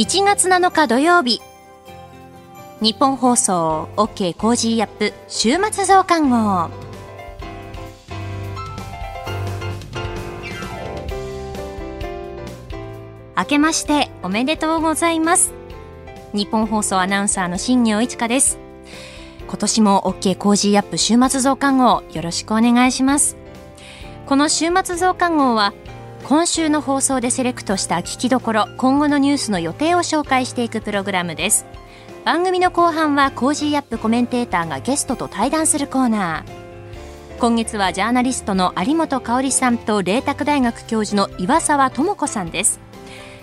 1月7日土曜日。日本放送 OK コージーアップ週末増刊号。明けましておめでとうございます。ニッポン放送アナウンサーの新行市佳です。今年も OK コージーアップ週末増刊号よろしくお願いします。この週末増刊号は今週の放送でセレクトした聞きどころ今後のニュースの予定を紹介していくプログラムです。番組の後半は Cozy up コメンテーターがゲストと対談するコーナー。今月はジャーナリストの有本香さんと麗澤大学教授の岩澤知子さんです。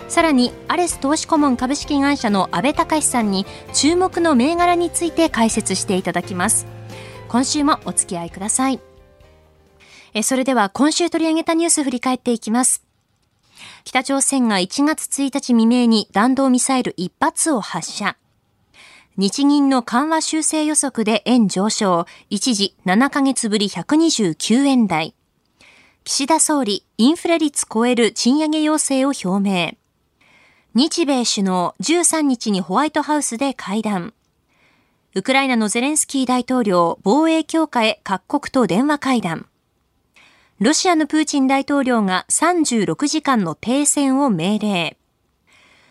さらにアレス投資顧問株式会社の阿部隆さんに注目の銘柄について解説していただきます。今週もお付き合いください。えそれでは今週取り上げたニュース振り返っていきます。北朝鮮が1月1日未明に弾道ミサイル1発を発射。日銀の緩和修正予測で円上昇、一時7ヶ月ぶり129円台。岸田総理、インフレ率超える賃上げ要請を表明。日米首脳13日にホワイトハウスで会談。ウクライナのゼレンスキー大統領防衛強化へ各国と電話会談。ロシアのプーチン大統領が36時間の停戦を命令。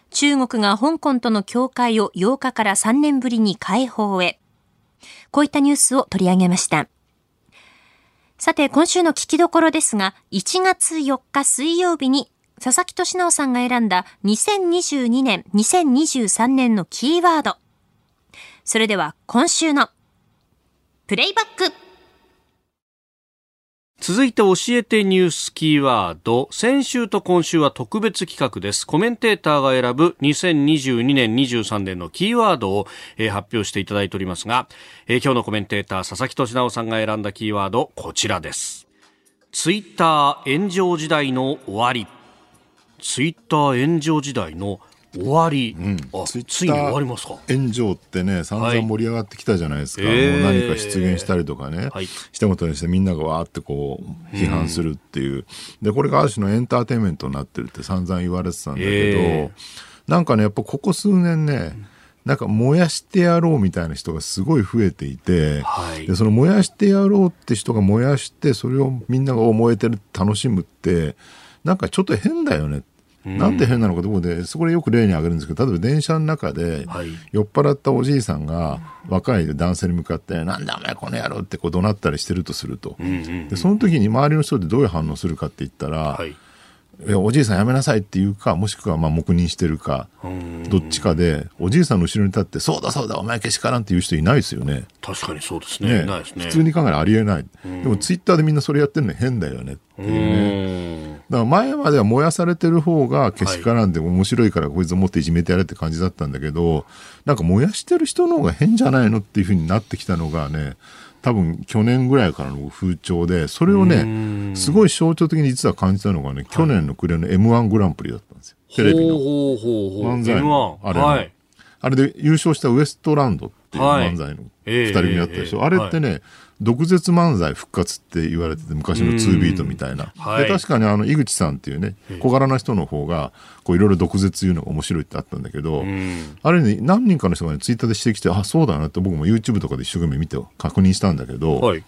中国が香港との境界を8日から3年ぶりに開放へ。こういったニュースを取り上げました。さて、今週の聞きどころですが、1月4日水曜日に佐々木俊直さんが選んだ2022年、2023年のキーワード。それでは今週のプレイバック続いて教えてニュースキーワード。先週と今週は特別企画です。コメンテーターが選ぶ2022年23年のキーワードを、発表していただいておりますが、今日のコメンテーター佐々木俊直さんが選んだキーワード、こちらです。ツイッター炎上時代の終わり。ツイッター炎上時代の終わり、うん、あついに終わりますか。炎上ってね散々盛り上がってきたじゃないですか、はい、もう何か出現したりとかね、はい、したことにしてみんながわーってこう批判するっていう、でこれがある種のエンターテインメントになってるって散々言われてたんだけど、なんかねやっぱここ数年ね、なんか燃やしてやろうみたいな人がすごい増えていて、はい、でその燃やしてやろうって人が燃やしてそれをみんなが燃えてる楽しむってなんかちょっと変だよねってなんて変なのかところで、そこでよく例に挙げるんですけど、例えば電車の中で、酔っ払ったおじいさんが、若い男性に向かって、なんだお前この野郎ってこう怒鳴ったりしてるとすると。で、その時に周りの人でどういう反応するかって言ったら、はいおじいさんやめなさいっていうか、もしくはまあ黙認してるか、どっちかで、おじいさんの後ろに立って、そうだそうだ、お前けしからんっていう人いないですよね。確かにそうですね。ねね普通に考えありえない。でもツイッターでみんなそれやってるの変だよねっていうね。だから前までは燃やされてる方がけしからんで面白いからこいつを持っていじめてやれって感じだったんだけど、なんか燃やしてる人の方が変じゃないのっていうふうになってきたのがね、多分去年ぐらいからの風潮で、それをね、すごい象徴的に実は感じたのがね、去年の暮れの M1 グランプリだったんですよ。テレビの。漫才の。あれ、はい、あれで優勝したウエストランドっていう漫才の二人組だったでしょ。あれってね、毒舌漫才復活って言われてて昔の2ビートみたいな、はい、で確かにあの井口さんっていうね小柄な人の方がこういろいろ毒舌言うのが面白いってあったんだけど、あれに何人かの人が、ね、ツイッターで指摘してあそうだなって僕も YouTube とかで一生懸命見て確認したんだけど、はい、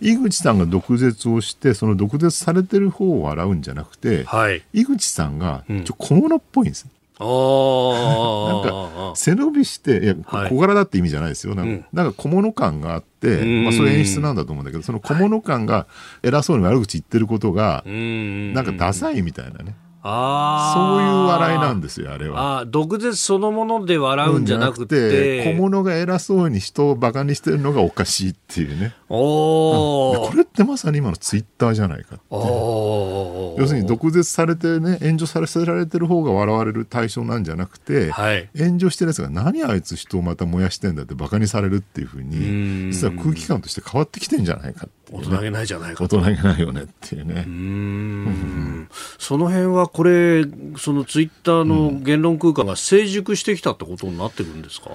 井口さんが毒舌をしてその毒舌されてる方を笑うんじゃなくて、はい、井口さんがちょ小物っぽいんです、なんか背伸びしていや小柄だって意味じゃないですよ。なんか,、なんか小物感があって、まあ、そういう演出なんだと思うんだけどその小物感が偉そうに悪口言ってることが、なんかダサいみたいなね。あそういう笑いなんですよ、あれは。あ毒舌そのもので笑うんじゃなくて。小物が偉そうに人をバカにしてるのがおかしいっていうね。おこれってまさに今のツイッターじゃないかって。要するに毒舌されてね、炎上させられてる方が笑われる対象なんじゃなくて、はい、炎上してるやつが何あいつ人をまた燃やしてんだってバカにされるっていうふうに、実は空気感として変わってきてんじゃないかって大人げないじゃないか大人げないよねっていうね。うん。その辺はこれ、そのツイッターの言論空間が成熟してきたってことになってくるんですか、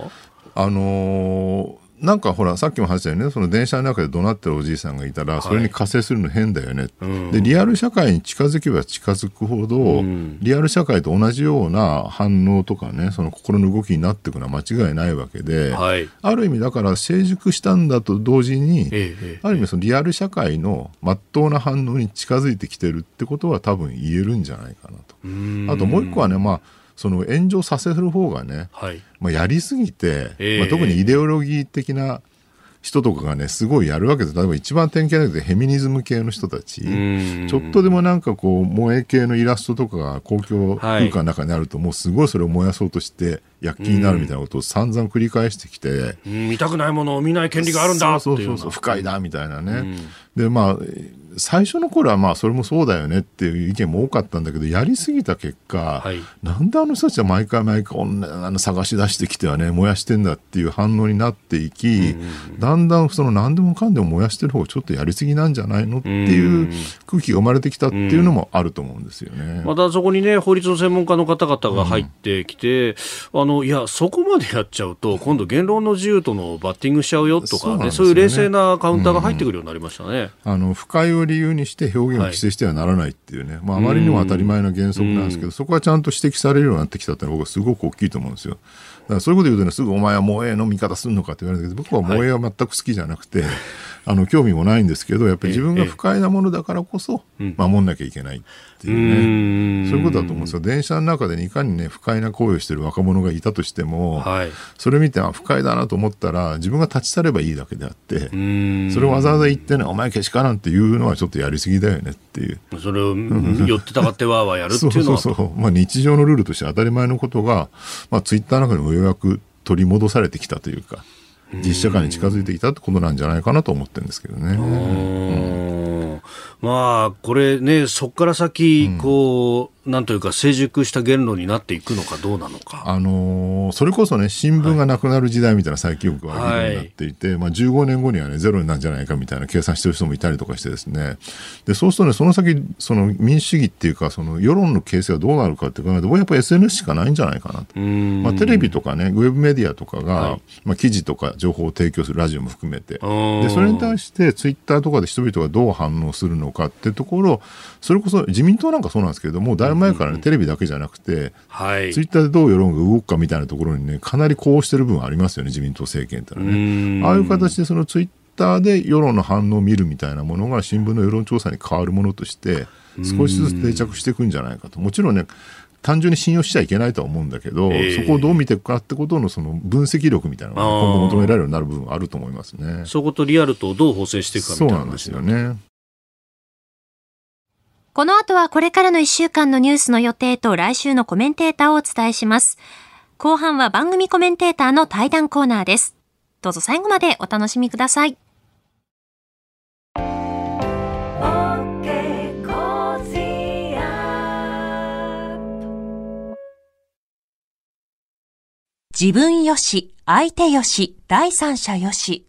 あのーなんかほらさっきも話したよね。その電車の中で怒鳴ってるおじいさんがいたらそれに加勢するの変だよね、はい、でリアル社会に近づけば近づくほど、うん、リアル社会と同じような反応とかねその心の動きになっていくのは間違いないわけで、はい、ある意味だから成熟したんだと同時に、ええ、ある意味そのリアル社会のまっとうな反応に近づいてきてるってことは多分言えるんじゃないかなと。あともう一個はねまあその炎上させる方がね、はい、まあ、やりすぎて、えー、まあ、特にイデオロギー的な人とかがね、すごいやるわけです。例えば一番典型なくてフェミニズム系の人たち、ちょっとでもなんかこう、萌え系のイラストとかが公共空間の中にあると、はい、もうすごいそれを燃やそうとして、躍起になるみたいなことを散々繰り返してきて、見たくないものを見ない権利があるんだそうそうそう不快だみたいなね、でまあ最初の頃はまあそれもそうだよねっていう意見も多かったんだけどやりすぎた結果、はい、なんであの人たちは毎回毎回あの探し出してきてはね燃やしてんだっていう反応になっていき、だんだんその何でもかんでも燃やしてる方がちょっとやりすぎなんじゃないのっていう空気が生まれてきたっていうのもあると思うんですよね。またそこにね法律の専門家の方々が入ってきて、あのいやそこまでやっちゃうと今度言論の自由とのバッティングしちゃうよとかねそう、ね,、いう冷静なカウンターが入ってくるようになりましたね。あの不快を理由にして表現を規制してはならないっていうね、はい、まあ、あまりにも当たり前の原則なんですけど、そこはちゃんと指摘されるようになってきたっていうのは僕はすごく大きいと思うんですよ。だからそういうこと言うとね、すぐお前は萌えの味方するのかって言われるんだけど、僕は萌えは全く好きじゃなくて、はいあの興味もないんですけどやっぱり自分が不快なものだからこそ守んなきゃいけないっていうね、そういうことだと思うんですよ電車の中でいかにね不快な行為をしてる若者がいたとしても、はい、それ見て不快だなと思ったら自分が立ち去ればいいだけであってそれをわざわざ言ってねお前けしからんっていうのはちょっとやりすぎだよねっていう。それを寄ってたかってわーわーやるっていうのは。そうそうそう、まあ、日常のルールとして当たり前のことが、まあ、ツイッターの中にもようやく取り戻されてきたというか。実社会に近づいてきたってことなんじゃないかなと思ってるんですけどね。うん。まあ、これね、そこから先、こう、なんというか成熟した言論になっていくのかどうなのか。あのー、それこそね、新聞がなくなる時代みたいな最近よくは議論になっていて、はい、まあ15年後にはね、ゼロになるんじゃないかみたいな計算してる人もいたりとかしてですね。で、そうするとね、その先、その民主主義っていうか、その世論の形成がどうなるかって考えると、やっぱり SNS しかないんじゃないかなと。まあテレビとかね、ウェブメディアとかが、はい、まあ記事とか情報を提供するラジオも含めて。で、それに対してツイッターとかで人々がどう反応するのかってところ、それこそ自民党なんかそうなんですけれども、だいぶ前からね、テレビだけじゃなくて、はい、ツイッターでどう世論が動くかみたいなところにね、かなりこうしてる部分ありますよね、自民党政権ってのはね。ああいう形でそのツイッターで世論の反応を見るみたいなものが新聞の世論調査に変わるものとして、少しずつ定着していくんじゃないかと。もちろんね、単純に信用しちゃいけないとは思うんだけど、えー、そこをどう見ていくかってことのその分析力みたいなのが今後求められるようになる部分あると思いますね。そことリアルとどう補正していくかみたいなそうなんですよね。この後はこれからの1週間のニュースの予定と来週のコメンテーターをお伝えします。後半は番組コメンテーターの対談コーナーです。どうぞ最後までお楽しみください。自分よし、相手よし、第三者よし。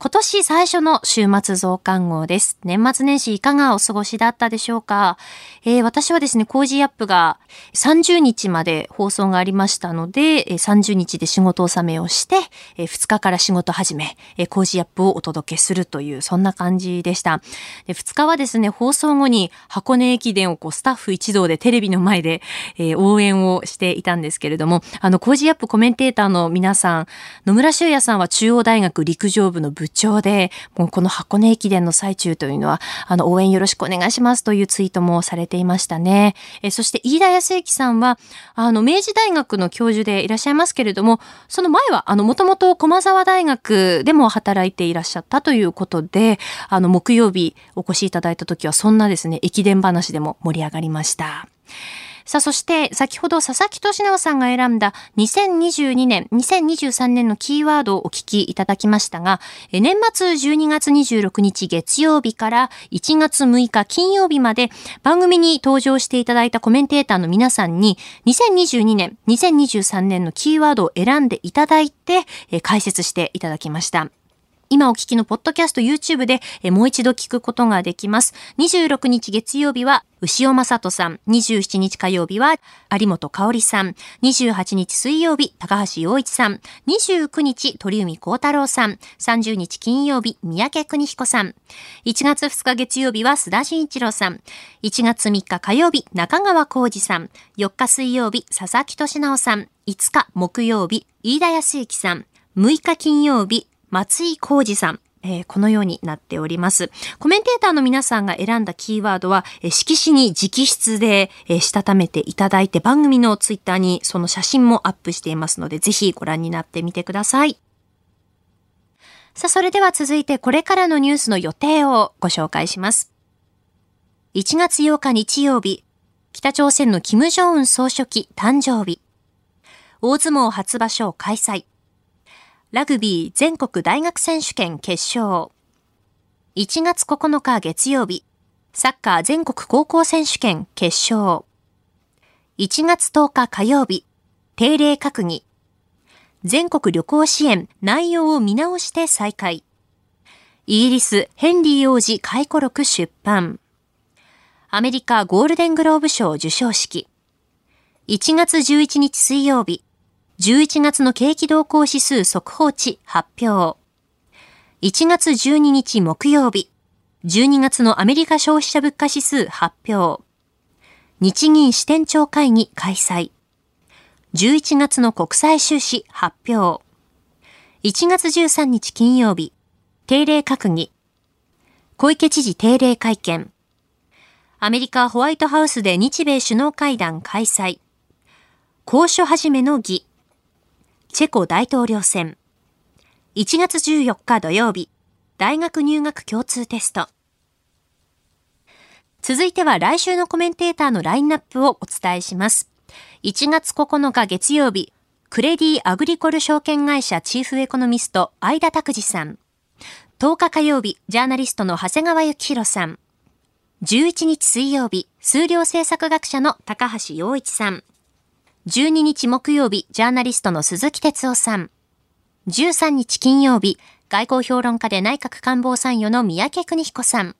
今年最初の週末増刊号です。年末年始いかがお過ごしだったでしょうか、えー、私はですね、 Cozy up が30日まで放送がありましたので、30日で仕事納めをして、2日から仕事始め、 Cozy up をお届けするという、そんな感じでした。で2日はですね、放送後に箱根駅伝をこうスタッフ一同でテレビの前で、応援をしていたんですけれども、あの、 Cozy up コメンテーターの皆さん、野村修也さんは中央大学陸上部の部長で、もうこの箱根駅伝の最中というのは、あの、応援よろしくお願いしますというツイートもされていましたね。えそして飯田泰之さんは、あの、明治大学の教授でいらっしゃいますけれども、その前は、あの、もともと駒沢大学でも働いていらっしゃったということで、あの、木曜日お越しいただいた時は、そんなですね、駅伝話でも盛り上がりました。さあ、そして先ほど佐々木俊直さんが選んだ2022年、2023年のキーワードをお聞きいただきましたが、年末12月26日月曜日から1月6日金曜日まで番組に登場していただいたコメンテーターの皆さんに2022年、2023年のキーワードを選んでいただいて解説していただきました。今お聞きのポッドキャスト YouTube でもう一度聞くことができます。26日月曜日は牛尾正人さん、27日火曜日は有本香里さん、28日水曜日高橋洋一さん、29日鳥海幸太郎さん、30日金曜日三宅邦彦さん、1月2日月曜日は須田慎一郎さん、1月3日火曜日中川浩二さん、4日水曜日佐々木俊直さん、5日木曜日飯田康之さん、6日金曜日松井浩二さん、えー、このようになっております。コメンテーターの皆さんが選んだキーワードは、えー、色紙に直筆で、えー、したためていただいて、番組のツイッターにその写真もアップしていますので、ぜひご覧になってみてください。さあ、それでは続いてこれからのニュースの予定をご紹介します。1月8日日曜日、北朝鮮の金正恩総書記誕生日。大相撲初場所を開催。ラグビー全国大学選手権決勝。1月9日月曜日、サッカー全国高校選手権決勝。1月10日火曜日、定例閣議。全国旅行支援内容を見直して再開。イギリスヘンリー王子回顧録出版。アメリカゴールデングローブ賞受賞式。1月11日水曜日、11月の景気動向指数速報値発表。1月12日木曜日、12月のアメリカ消費者物価指数発表。日銀支店長会議開催。11月の国際収支発表。1月13日金曜日、定例閣議。小池知事定例会見。アメリカホワイトハウスで日米首脳会談開催。交渉始めの儀。チェコ大統領選。1月14日土曜日、大学入学共通テスト。続いては来週のコメンテーターのラインナップをお伝えします。1月9日月曜日、クレディアグリコル証券会社チーフエコノミスト、相田拓司さん。10日火曜日、ジャーナリストの長谷川幸宏さん。11日水曜日、数量政策学者の高橋洋一さん。12日木曜日、ジャーナリストの鈴木哲夫さん。13日金曜日、外交評論家で内閣官房参与の三宅邦彦さん。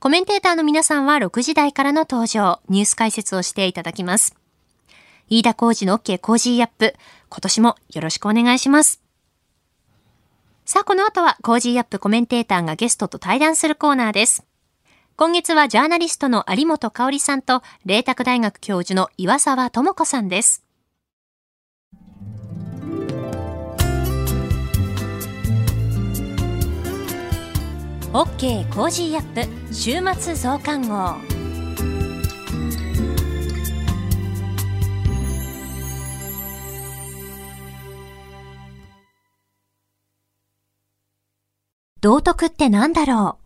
コメンテーターの皆さんは6時台からの登場、ニュース解説をしていただきます。飯田浩司の OK Cozy up、今年もよろしくお願いします。さあ、この後は Cozy up コメンテーターがゲストと対談するコーナーです。今月はジャーナリストの有本香さんと、麗澤大学教授の岩澤知子さんです。OK Cozy up 週末増刊号。道徳って何だろう？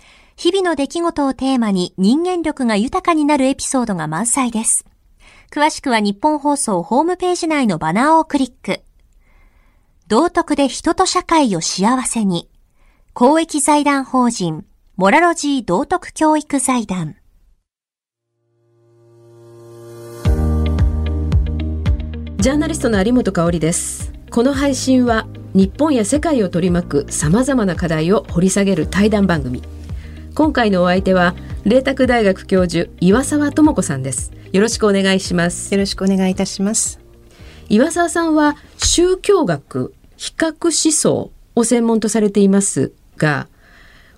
日々の出来事をテーマに人間力が豊かになるエピソードが満載です。詳しくは日本放送ホームページ内のバナーをクリック。道徳で人と社会を幸せに。公益財団法人、モラロジー道徳教育財団。ジャーナリストの有本香里です。この配信は日本や世界を取り巻く様々な課題を掘り下げる対談番組。今回のお相手は、麗澤大学教授、岩沢智子さんです。よろしくお願いします。よろしくお願いいたします。岩沢さんは宗教学、比較思想を専門とされていますが、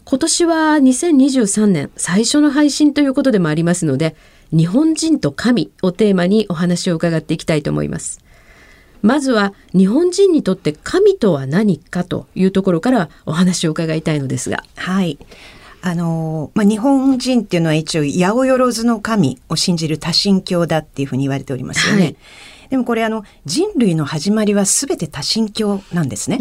今年は2023年最初の配信ということでもありますので、日本人と神をテーマにお話を伺っていきたいと思います。まずは日本人にとって神とは何かというところからお話を伺いたいのですが。はい。あの、まあ、日本人っていうのは一応、八百万の神を信じる多神教だっていうふうに言われておりますよね。はいでもこれあの人類の始まりは全て多神教なんですね。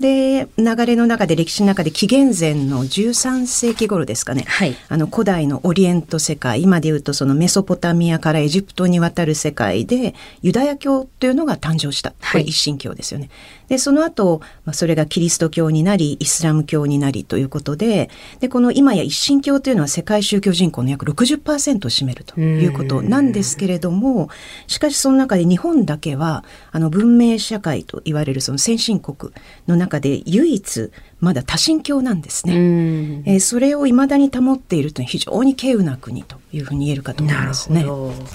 で流れの中で歴史の中で紀元前の13世紀頃ですかね、はい、あの古代のオリエント世界今でいうとそのメソポタミアからエジプトに渡る世界でユダヤ教というのが誕生したこれ一神教ですよね。でその後、まあ、それがキリスト教になりイスラム教になりということででこの今や一神教というのは世界宗教人口の約60%を占めるということなんですけれどもしかしその中で日本だけはあの文明社会といわれるその先進国の中で唯一まだ多神教なんですね。えー、それを未だに保っているというのは非常に稀有な国というふうに言えるかと思いますね。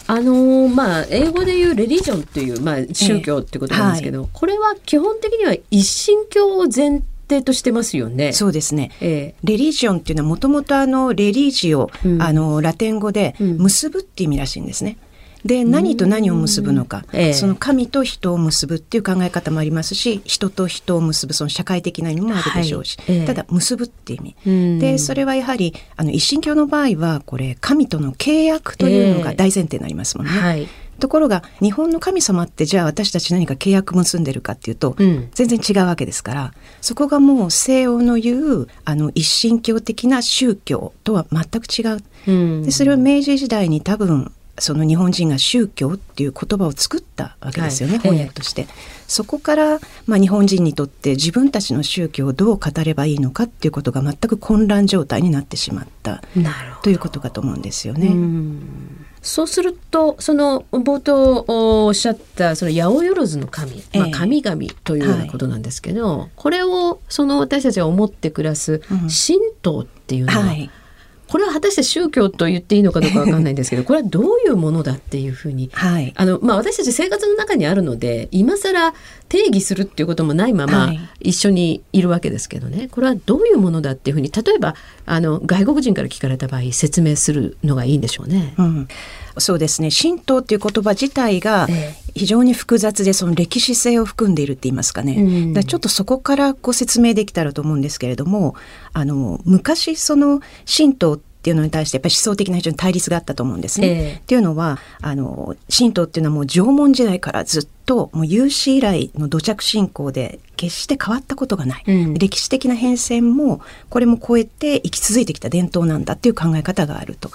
あのまあ英語で言うレリジョンっていうまあ宗教ってことなんですけど、えーはい、これは基本的には一神教を前提としてますよね。そうですね。えー、レリジョンっていうのはもともとあのレリジオ、うん、あのラテン語で結ぶっていう意味らしいんですね。で何と何を結ぶのか、ええ、その神と人を結ぶっていう考え方もありますし人と人を結ぶその社会的な意味もあるでしょうし、はい。え、ただ結ぶっていう意味でそれはやはりあの一神教の場合はこれ神との契約というのが大前提になりますもんね。はい。ところが日本の神様ってじゃあ私たち何か契約結んでるかっていうと、うん、全然違うわけですからそこがもう西洋の言うあの一神教的な宗教とは全く違う。うん、でそれを明治時代に多分その日本人が宗教っていう言葉を作ったわけですよね、はい、翻訳として。ええ、そこから、まあ、日本人にとって自分たちの宗教をどう語ればいいのかっていうことが全く混乱状態になってしまったということかと思うんですよね。そうするとその冒頭おっしゃったその八百万の神、まあ、神々というようなことなんですけど、はい、これをその私たちが思って暮らす神道っていうのは、うんはいこれは果たして宗教と言っていいのかどうかわかんないんですけど これはどういうものだっていうふうに、はい、あのまあ、私たち生活の中にあるので今更定義するっていうこともないまま一緒にいるわけですけどね。これはどういうものだっていうふうに例えばあの外国人から聞かれた場合説明するのがいいんでしょうね。うんそうですね。神道っていう言葉自体が非常に複雑でその歴史性を含んでいるって言いますかね、うん、だちょっとそこからご説明できたらと思うんですけれどもあの昔その神道っていうのに対してやっぱり思想的な非常に対立があったと思うんですね。えー、っていうのはあの神道っていうのはもう縄文時代からずっともう有史以来の土着信仰で決して変わったことがない、うん、歴史的な変遷もこれも超えて生き続いてきた伝統なんだっていう考え方があると。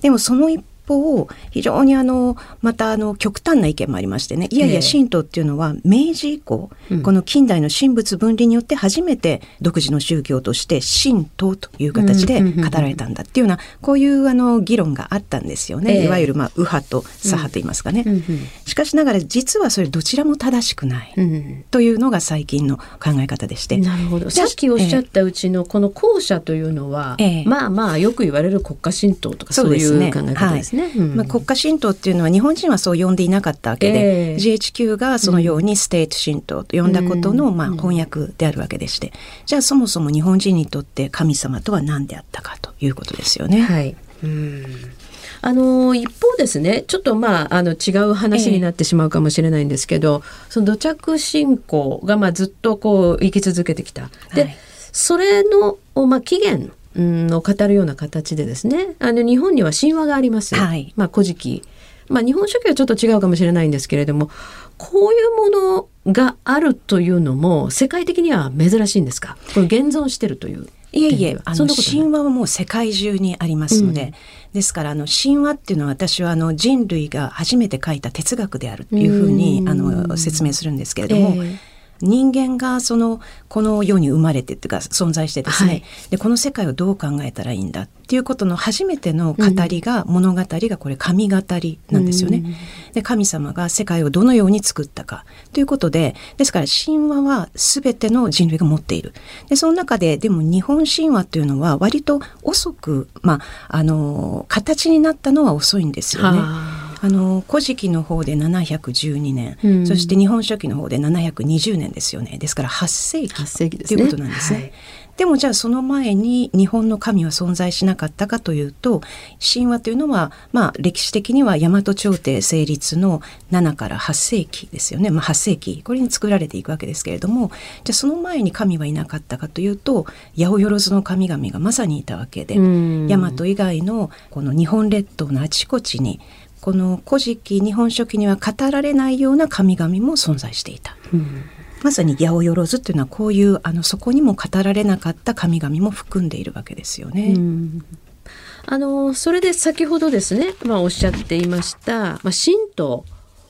でもその一方非常にあのまたあの極端な意見もありましてねいやいや神道っていうのは明治以降、えー、この近代の神仏分離によって初めて独自の宗教として神道という形で語られたんだっていうようなこういうあの議論があったんですよね、えー、いわゆるまあ右派と左派と言いますかね、うん、しかしながら実はそれどちらも正しくない、うん、というのが最近の考え方でして。なるほど。さっきおっしゃったうちのこの後者というのは、えー、まあまあよく言われる国家神道とかそういう考え方ですね。ですね。まあ、国家神道っていうのは日本人はそう呼んでいなかったわけで、えー、GHQ がそのように State 神道と呼んだことの、まあ、翻訳であるわけでして、じゃあそもそも日本人にとって神様とは何であったかということですよね。はい、うん。あの一方ですねちょっとまああの違う話になってしまうかもしれないんですけど、えー、その土着信仰がまあずっとこう生き続けてきた。で、はい、それの、まあ、起源を語るような形でですね。あの日本には神話があります。はい、まあ古事記。まあ、日本書紀はちょっと違うかもしれないんですけれどもこういうものがあるというのも世界的には珍しいんですか？これ現存してるという。いえいえ、あの神話はもう世界中にありますので、うん、ですからあの神話っていうのは私はあの人類が初めて書いた哲学であるというふうにあの説明するんですけれども、えー人間がそのこの世に生まれてっていうか存在してですね、はい、でこの世界をどう考えたらいいんだっていうことの初めての語りが、うん、物語がこれ神語りなんですよね。で神様が世界をどのように作ったかということでですから神話は全ての人類が持っている。でその中ででも日本神話というのは割と遅く、まあ、あの形になったのは遅いんですよね。あの古事記の方で712年、うん、そして日本書紀の方で720年ですよね。ですから8世紀。世紀ということなんですね。はい。でもじゃあその前に日本の神は存在しなかったかというと神話というのはまあ歴史的には大和朝廷成立の7から8世紀ですよね、まあ、8世紀。これに作られていくわけですけれどもじゃあその前に神はいなかったかというと八百万の神々がまさにいたわけで大和以外のこの日本列島のあちこちにこの古事記日本書紀には語られないような神々も存在していた。うん。まさに八百万というのはこういうあのそこにも語られなかった神々も含んでいるわけですよね。うん。あのそれで先ほどですね、まあ、おっしゃっていました、まあ、神道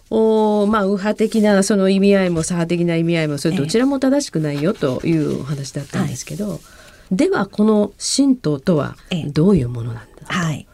おまあ、右派的なその意味合いも左派的な意味合いもそれどちらも正しくないよというお話だったんですけど、ええはい、ではこの神道とはどういうものなんだ、え、はい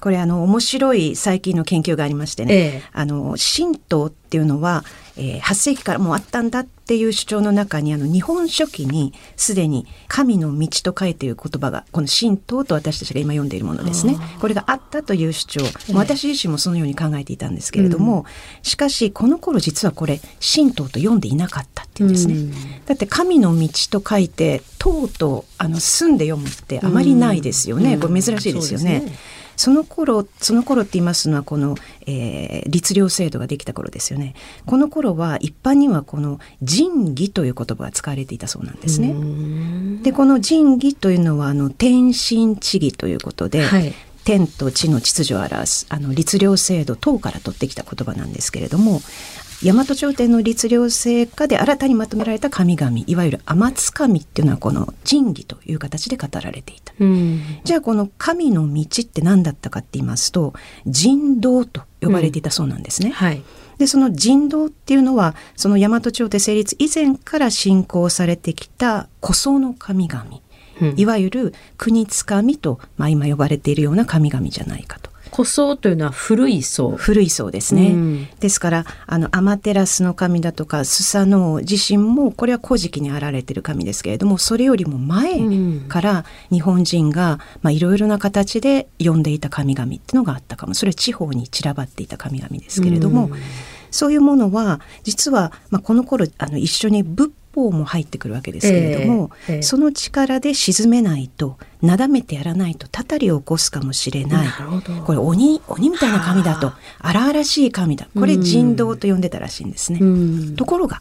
これあの面白い最近の研究がありましてね、ええ、あの神道っていうのは、えー、8世紀からもうあったんだっていう主張の中にあの日本書紀にすでに神の道と書いている言葉がこの神道と私たちが今読んでいるものですね。これがあったという主張、ええ、私自身もそのように考えていたんですけれども、うん、しかしこの頃実はこれ神道と読んでいなかったっていうんですね、うん、だって神の道と書いて「道」とあの住んで読むってあまりないですよね、うん、これ珍しいですよね。その頃その頃って言いますのはこの、えー、律令制度ができた頃ですよね。この頃は一般にはこの仁義という言葉が使われていたそうなんですね。でこの仁義というのはあの天心地義ということで、はい、天と地の秩序を表すあの律令制度等から取ってきた言葉なんですけれども大和朝廷の律令制下で新たにまとめられた神々いわゆる天津神っていうのはこの仁義という形で語られていた、うん、じゃあこの神の道って何だったかって言いますと人道と呼ばれていたそうなんですね、うん。はい、でその人道っていうのはその大和朝廷成立以前から信仰されてきた古僧の神々、うん、いわゆる国津神と、まあ、今呼ばれているような神々じゃないかと。古僧というのは古い僧古い僧ですね、うん、ですからあのアマテラスの神だとかスサノオ自身もこれは古事記にあられてる神ですけれどもそれよりも前から日本人がいろいろな形で呼んでいた神々っていうのがあったかも。それは地方に散らばっていた神々ですけれども、うん、そういうものは実は、まあ、この頃あの一緒に仏法も入ってくるわけですけれども、えーえー、その力で沈めないとなだめてやらないとたたりを起こすかもしれない。これ鬼鬼みたいな神だと荒々しい神だ。これ人道と呼んでたらしいんですね。ところが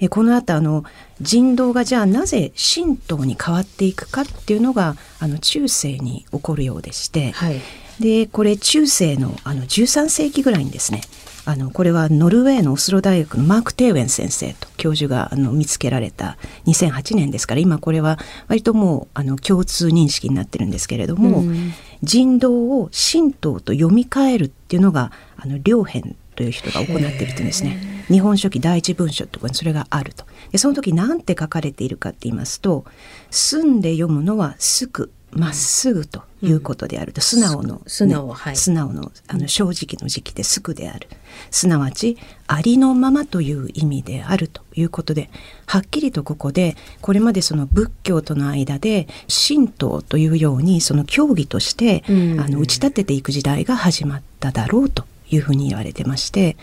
えこの後あの人道がじゃあなぜ神道に変わっていくかっていうのがあの中世に起こるようでして、はい、でこれ中世のあの13世紀ぐらいにですねあのこれはノルウェーのオスロ大学のマーク・テーウェン先生と教授があの見つけられた2008年ですから今これは割ともうあの共通認識になってるんですけれども、うん、人道を神道と読み替えるっていうのがあの両辺という人が行っているというんですね。日本書紀第一文書とかにそれがあると。でその時何て書かれているかって言いますと「住んで読むのはすくまっすぐということであると、素直の、素直、はい、素直のあの正直の時期ですぐである。すなわちありのままという意味であるということではっきりとここでこれまでその仏教との間で神道というようにその教義として、あの打ち立てていく時代が始まっただろうというふうに言われてまして。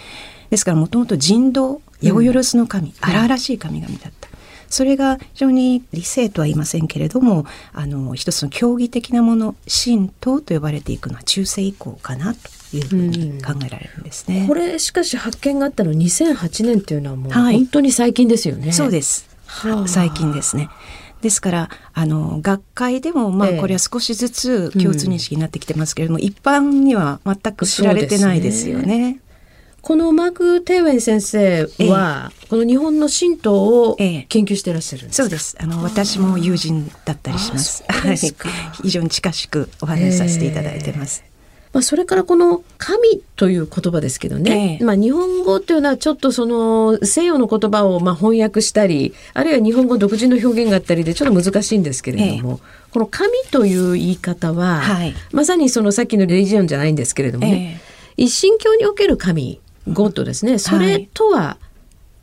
ですからもともと人道八百万の神、荒々しい神々だった。それが非常に理性とは言いませんけれどもあの一つの競技的なもの神道と呼ばれていくのは中世以降かなというふうに考えられるんですね。うん、これしかし発見があったの2008年っていうのはもう本当に最近ですよね。はい、そうです。最近ですね。ですからあの学会でもまあこれは少しずつ共通認識になってきてますけれども、ええうん、一般には全く知られてないですよね。このマーク・テイウェン先生は、ええ、この日本の神道を研究していらっしゃるんですそうです。あの私も友人だったりします。はい、非常に近しくお話しさせていただいてます。まあ、それからこの「神」という言葉ですけどね、ええ、まあ、日本語というのはちょっとその西洋の言葉をまあ翻訳したりあるいは日本語独自の表現があったりでちょっと難しいんですけれども、え、この「神」という言い方は、はい、まさにそのさっきのレジオンじゃないんですけれどもね、一神教における神ゴッドですね。それとは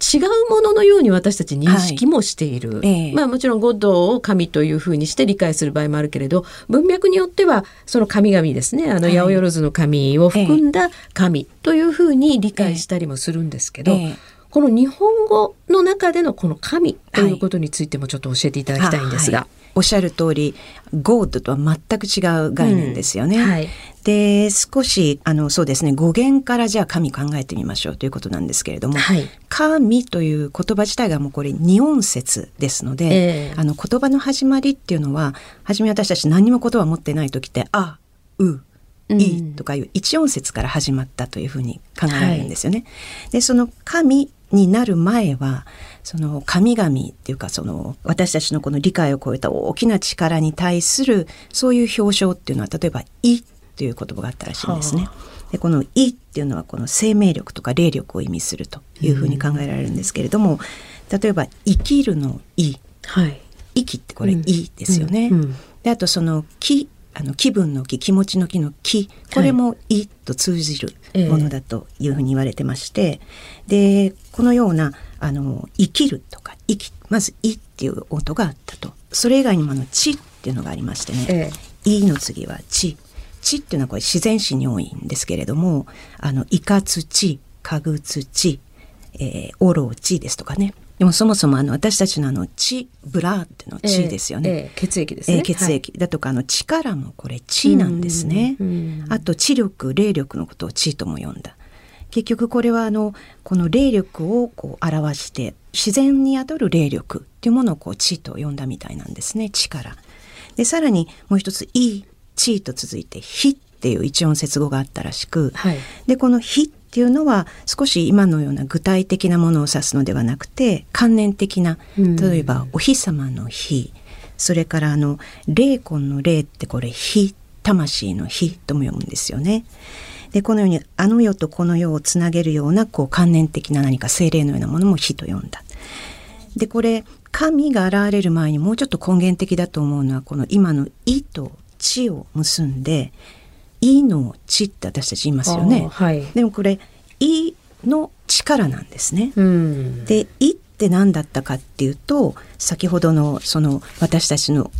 違うもののように私たち認識もしている、はい。ええ、まあもちろんゴッドを神というふうにして理解する場合もあるけれど文脈によってはその神々ですね。あの八百万の神を含んだ神というふうに理解したりもするんですけど、え、この日本語の中でのこの神ということについてもちょっと教えていただきたいんですが。はいおっしゃる通り、ゴードとは全く違う概念ですよね。うん。はい、で、少し、あの、そうですね、語源からじゃあ神考えてみましょうということなんですけれども、はい、神という言葉自体がもうこれ二音節ですので、えー、あの、言葉の始まりっていうのは、初め私たち何も言葉を持ってない時って、あ、う、いいとかいう一音節から始まったというふうに考えられるんですよね。はい、でその神になる前はその神々っていうかその私たちのこの理解を超えた大きな力に対するそういう表彰っていうのは例えば「い」という言葉があったらしいんですね。でこの「い」っていうのはこの生命力とか霊力を意味するというふうに考えられるんですけれども、うん、例えば「生きる」の「い」はい、息ってこれ「い」ですよね。うんうん、であとその「気」あの気分の気気持ちの気の気これも「い」と通じるものだというふうに言われてまして、でこのようなあの生きるとか生きまず「い」っていう音があったと。それ以外にもあの「ち」っていうのがありましてね「い」の次は「ち」「ち」っていうのはこれ自然史に多いんですけれどもあのいかつちかぐつち、えー、おろちですとかねでもそもそもあの私たちのあの血ブラーっての血ですよね、えーえー、血液ですね、えー、血液、だとかあの力もこれ血なんですね。あと知力霊力のことを血とも呼んだ。結局これはあのこの霊力をこう表して自然に宿る霊力っていうものをこう地と呼んだみたいなんですね力でさらにもう一つ「いい」「地」と続いて「火」っていう一音節語があったらしく、はい、でこの「火」っていうのは少し今のような具体的なものを指すのではなくて観念的な例えばお日様の日それからあの霊魂の霊ってこれ火魂の火とも読むんですよね。でこのようにあの世とこの世をつなげるようなこう観念的な何か精霊のようなものも火と呼んだ。でこれ神が現れる前にもうちょっと根源的だと思うのはこの今の「意」と「地」を結んでいの地って私たち言いますよね。はい、でもこれいの力なんですね。うん、でいって何だったかっていうと先ほどのその私たちの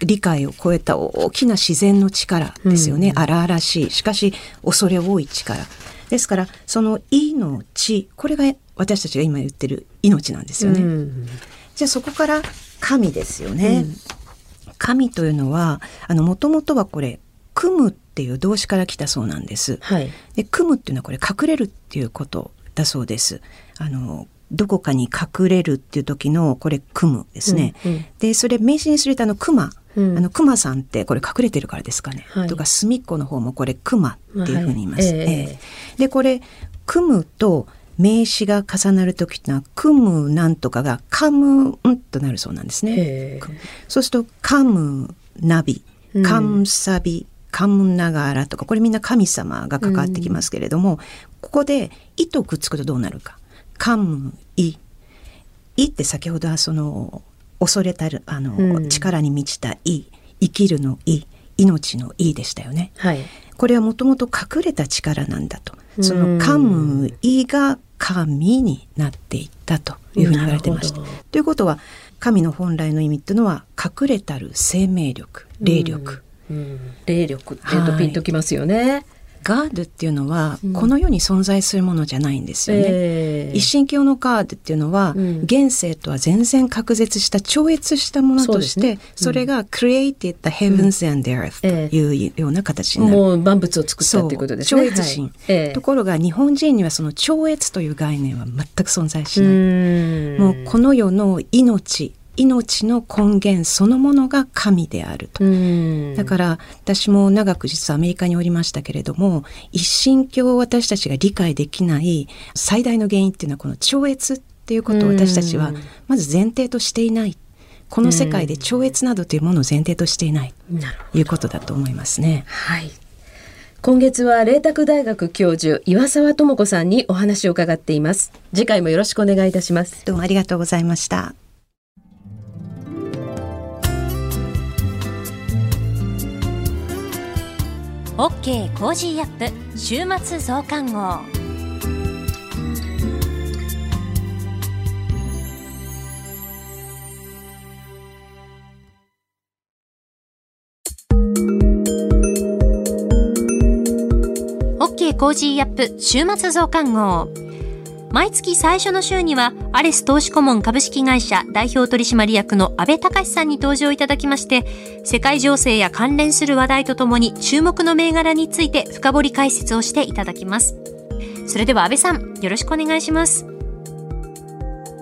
理解を超えた大きな自然の力ですよね、うん、荒々しいしかし恐れ多い力ですからその「い」の「地」これが私たちが今言ってる命なんですよね。うん、じゃあそこから神ですよね。うん、神というのはあのもともとはこれ組むっていう動詞から来たそうなんです。はい、で組むっていうのはこれ隠れるっていうことだそうです。あのどこかに隠れるっていう時のこれ組むですね。うんうん、でそれ名詞にするとあの熊、うん、あの熊さんってこれ隠れてるからですかね。はい、とか隅っこの方もこれ熊っていうふうに言います。はい、えー、でこれ組むと名詞が重なる時ってのは組むなんとかが噛むんとなるそうなんですね。そうすると噛むナビ、噛むサビ、カムナガラとかこれみんな神様が関わってきますけれども、うん、ここで「い」とくっつくとどうなるか「カムイ」「い」って先ほどはその恐れたるあの、うん、力に満ちた「い」生きるの「い」命の「い」でしたよね。はい、これはもともと隠れた力なんだと。その「カムイ」が神になっていったというふうに言われてました。ということは神の本来の意味っていうのは隠れたる生命力霊力、うん、霊力っていうとピンときますよね。はい。ガードっていうのはこの世に存在するものじゃないんですよね。えー、一神教のガードっていうのは、うん、現世とは全然隔絶した超越したものとしてそ、ね。うん、それが created the heavens and earth というような形になる。もう万物を作ったっていうことですね。超越心、はい。えー、ところが日本人にはその超越という概念は全く存在しない。もうこの世の命命の根源そのものが神であると。だから私も長く実はアメリカにおりましたけれども一神教を私たちが理解できない最大の原因っていうのはこの超越っていうことを私たちはまず前提としていない。この世界で超越などというものを前提としていない。ということだと思いますね。はい。今月は麗澤大学教授岩沢智子さんにお話を伺っています。次回もよろしくお願いいたします。どうもありがとうございましたOK Cozy up 週末増刊号。 OK Cozy up 週末増刊号。毎月最初の週には、アレス投資顧問株式会社代表取締役の阿部隆さんに登場いただきまして、世界情勢や関連する話題とともに注目の銘柄について深掘り解説をしていただきます。それでは安倍さん、よろしくお願いします。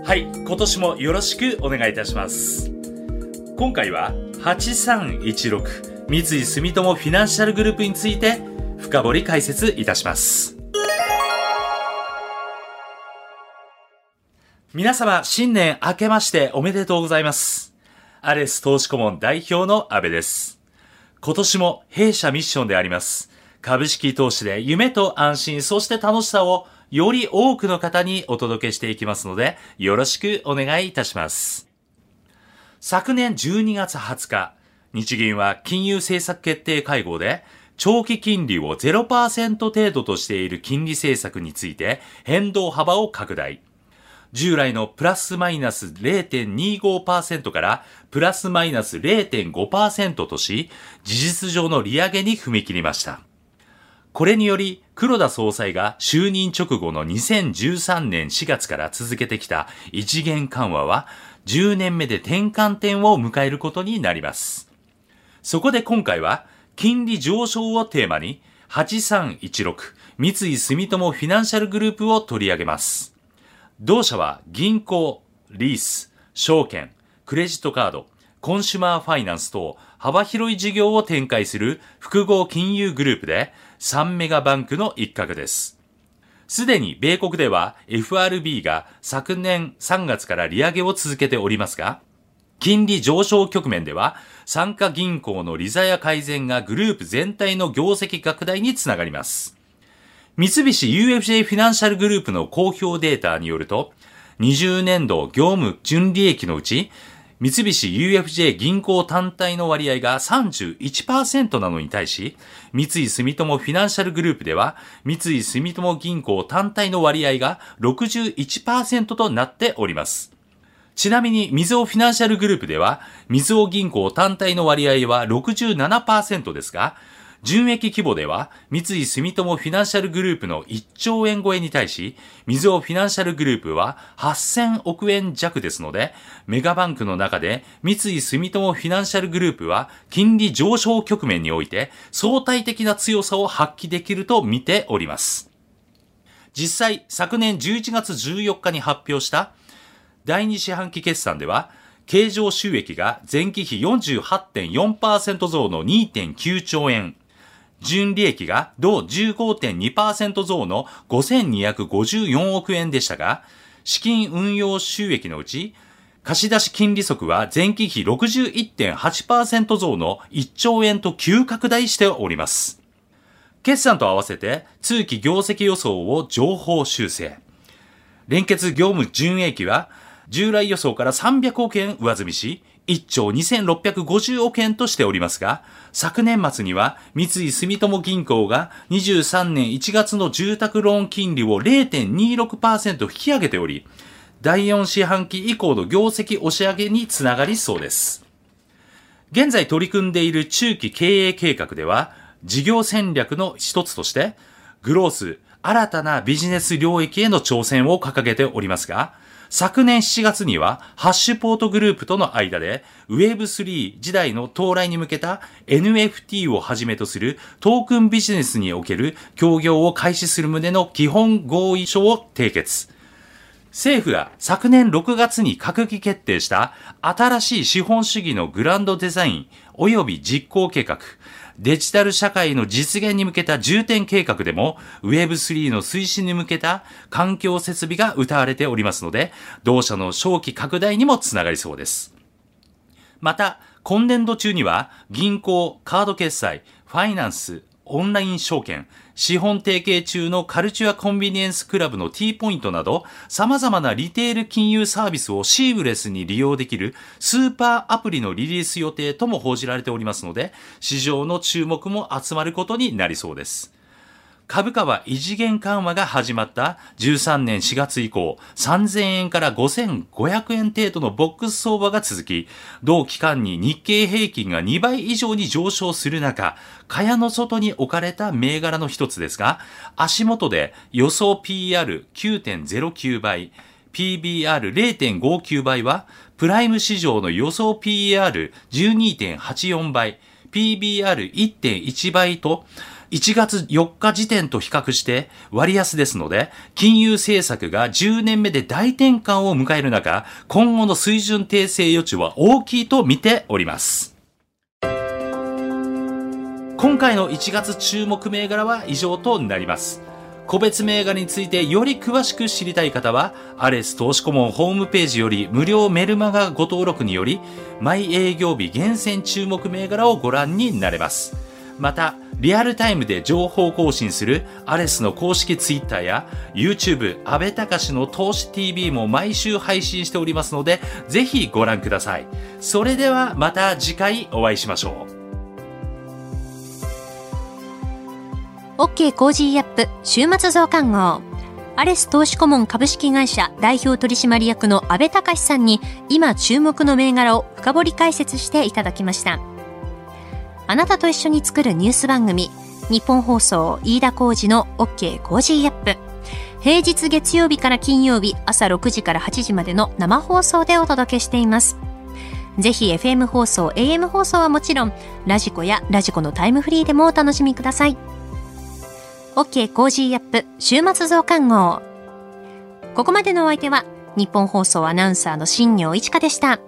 はい、今年もよろしくお願いいたします。今回は8316三井住友フィナンシャルグループについて深掘り解説いたします。皆様、新年明けましておめでとうございます。アレス投資顧問代表の安部です。今年も弊社ミッションであります。株式投資で夢と安心、そして楽しさをより多くの方にお届けしていきますので、よろしくお願いいたします。昨年12月20日、日銀は金融政策決定会合で、長期金利を0%程度としている金利政策について変動幅を拡大。従来のプラスマイナス0.25%からプラスマイナス0.5%とし、事実上の利上げに踏み切りました。これにより、黒田総裁が就任直後の2013年4月から続けてきた一元緩和は、10年目で転換点を迎えることになります。そこで今回は、金利上昇をテーマに、8316三井住友フィナンシャルグループを取り上げます。同社は銀行、リース、証券、クレジットカード、コンシュマーファイナンス等幅広い事業を展開する複合金融グループで3メガバンクの一角です。すでに米国では FRB が昨年3月から利上げを続けておりますが、金利上昇局面では、参加銀行の利差や改善がグループ全体の業績拡大につながります。三菱 UFJ フィナンシャルグループの公表データによると、20年度業務純利益のうち、三菱 UFJ 銀行単体の割合が31%なのに対し、三井住友フィナンシャルグループでは、三井住友銀行単体の割合が61%となっております。ちなみに、みずおフィナンシャルグループでは、みずお銀行単体の割合は67%ですが、純益規模では、三井住友フィナンシャルグループの1兆円超えに対し、みずおフィナンシャルグループは8000億円弱ですので、メガバンクの中で三井住友フィナンシャルグループは金利上昇局面において相対的な強さを発揮できると見ております。実際、昨年11月14日に発表した第2四半期決算では、経常収益が前期比48.4%増の2.9兆円、純利益が同15.2%増の5254億円でしたが、資金運用収益のうち、貸出金利則は前期比61.8%増の1兆円と急拡大しております。決算と合わせて通期業績予想を情報修正。連結業務純益は従来予想から300億円上積みし、1兆2650億円としておりますが、昨年末には三井住友銀行が23年1月の住宅ローン金利を0.26%引き上げており、第4四半期以降の業績押し上げにつながりそうです。現在取り組んでいる中期経営計画では、事業戦略の一つとして、グロース、新たなビジネス領域への挑戦を掲げておりますが、昨年7月には、ハッシュポートグループとの間で、Web3 時代の到来に向けた NFT をはじめとするトークンビジネスにおける協業を開始する旨の基本合意書を締結。政府が昨年6月に閣議決定した新しい資本主義のグランドデザイン及び実行計画、デジタル社会の実現に向けた重点計画でも Web3 の推進に向けた環境設備が謳われておりますので、同社の早期拡大にもつながりそうです。また、今年度中には銀行、カード決済、ファイナンス、オンライン証券、資本提携中のカルチュアコンビニエンスクラブの T ポイントなど、様々なリテール金融サービスをシームレスに利用できるスーパーアプリのリリース予定とも報じられておりますので、市場の注目も集まることになりそうです。株価は異次元緩和が始まった13年4月以降、3000円から5500円程度のボックス相場が続き、同期間に日経平均が2倍以上に上昇する中、蚊帳の外に置かれた銘柄の一つですが、足元で予想 PR9.09 倍、PBR0.59 倍は、プライム市場の予想 PR12.84 倍、PBR1.1 倍と、1月4日時点と比較して割安ですので、金融政策が10年目で大転換を迎える中、今後の水準訂正余地は大きいと見ております。今回の1月注目銘柄は以上となります。個別銘柄についてより詳しく知りたい方は、アレス投資顧問ホームページより無料メルマガご登録により、毎営業日厳選注目銘柄をご覧になれます。また、リアルタイムで情報更新するアレスの公式ツイッターや YouTube 安倍隆の投資 TV も毎週配信しておりますので、ぜひご覧ください。それではまた次回お会いしましょう。OK Cozy up 週末増刊号。アレス投資顧問株式会社代表取締役の安倍隆さんに今注目の銘柄を深掘り解説していただきました。あなたと一緒に作るニュース番組、ニッポン放送飯田浩司の OK Cozy up。平日月曜日から金曜日朝6時から8時までの生放送でお届けしています。ぜひ FM 放送、AM 放送はもちろん、ラジコやラジコのタイムフリーでもお楽しみください。OK Cozy up 週末増刊号。ここまでのお相手は、日本放送アナウンサーの新業一華でした。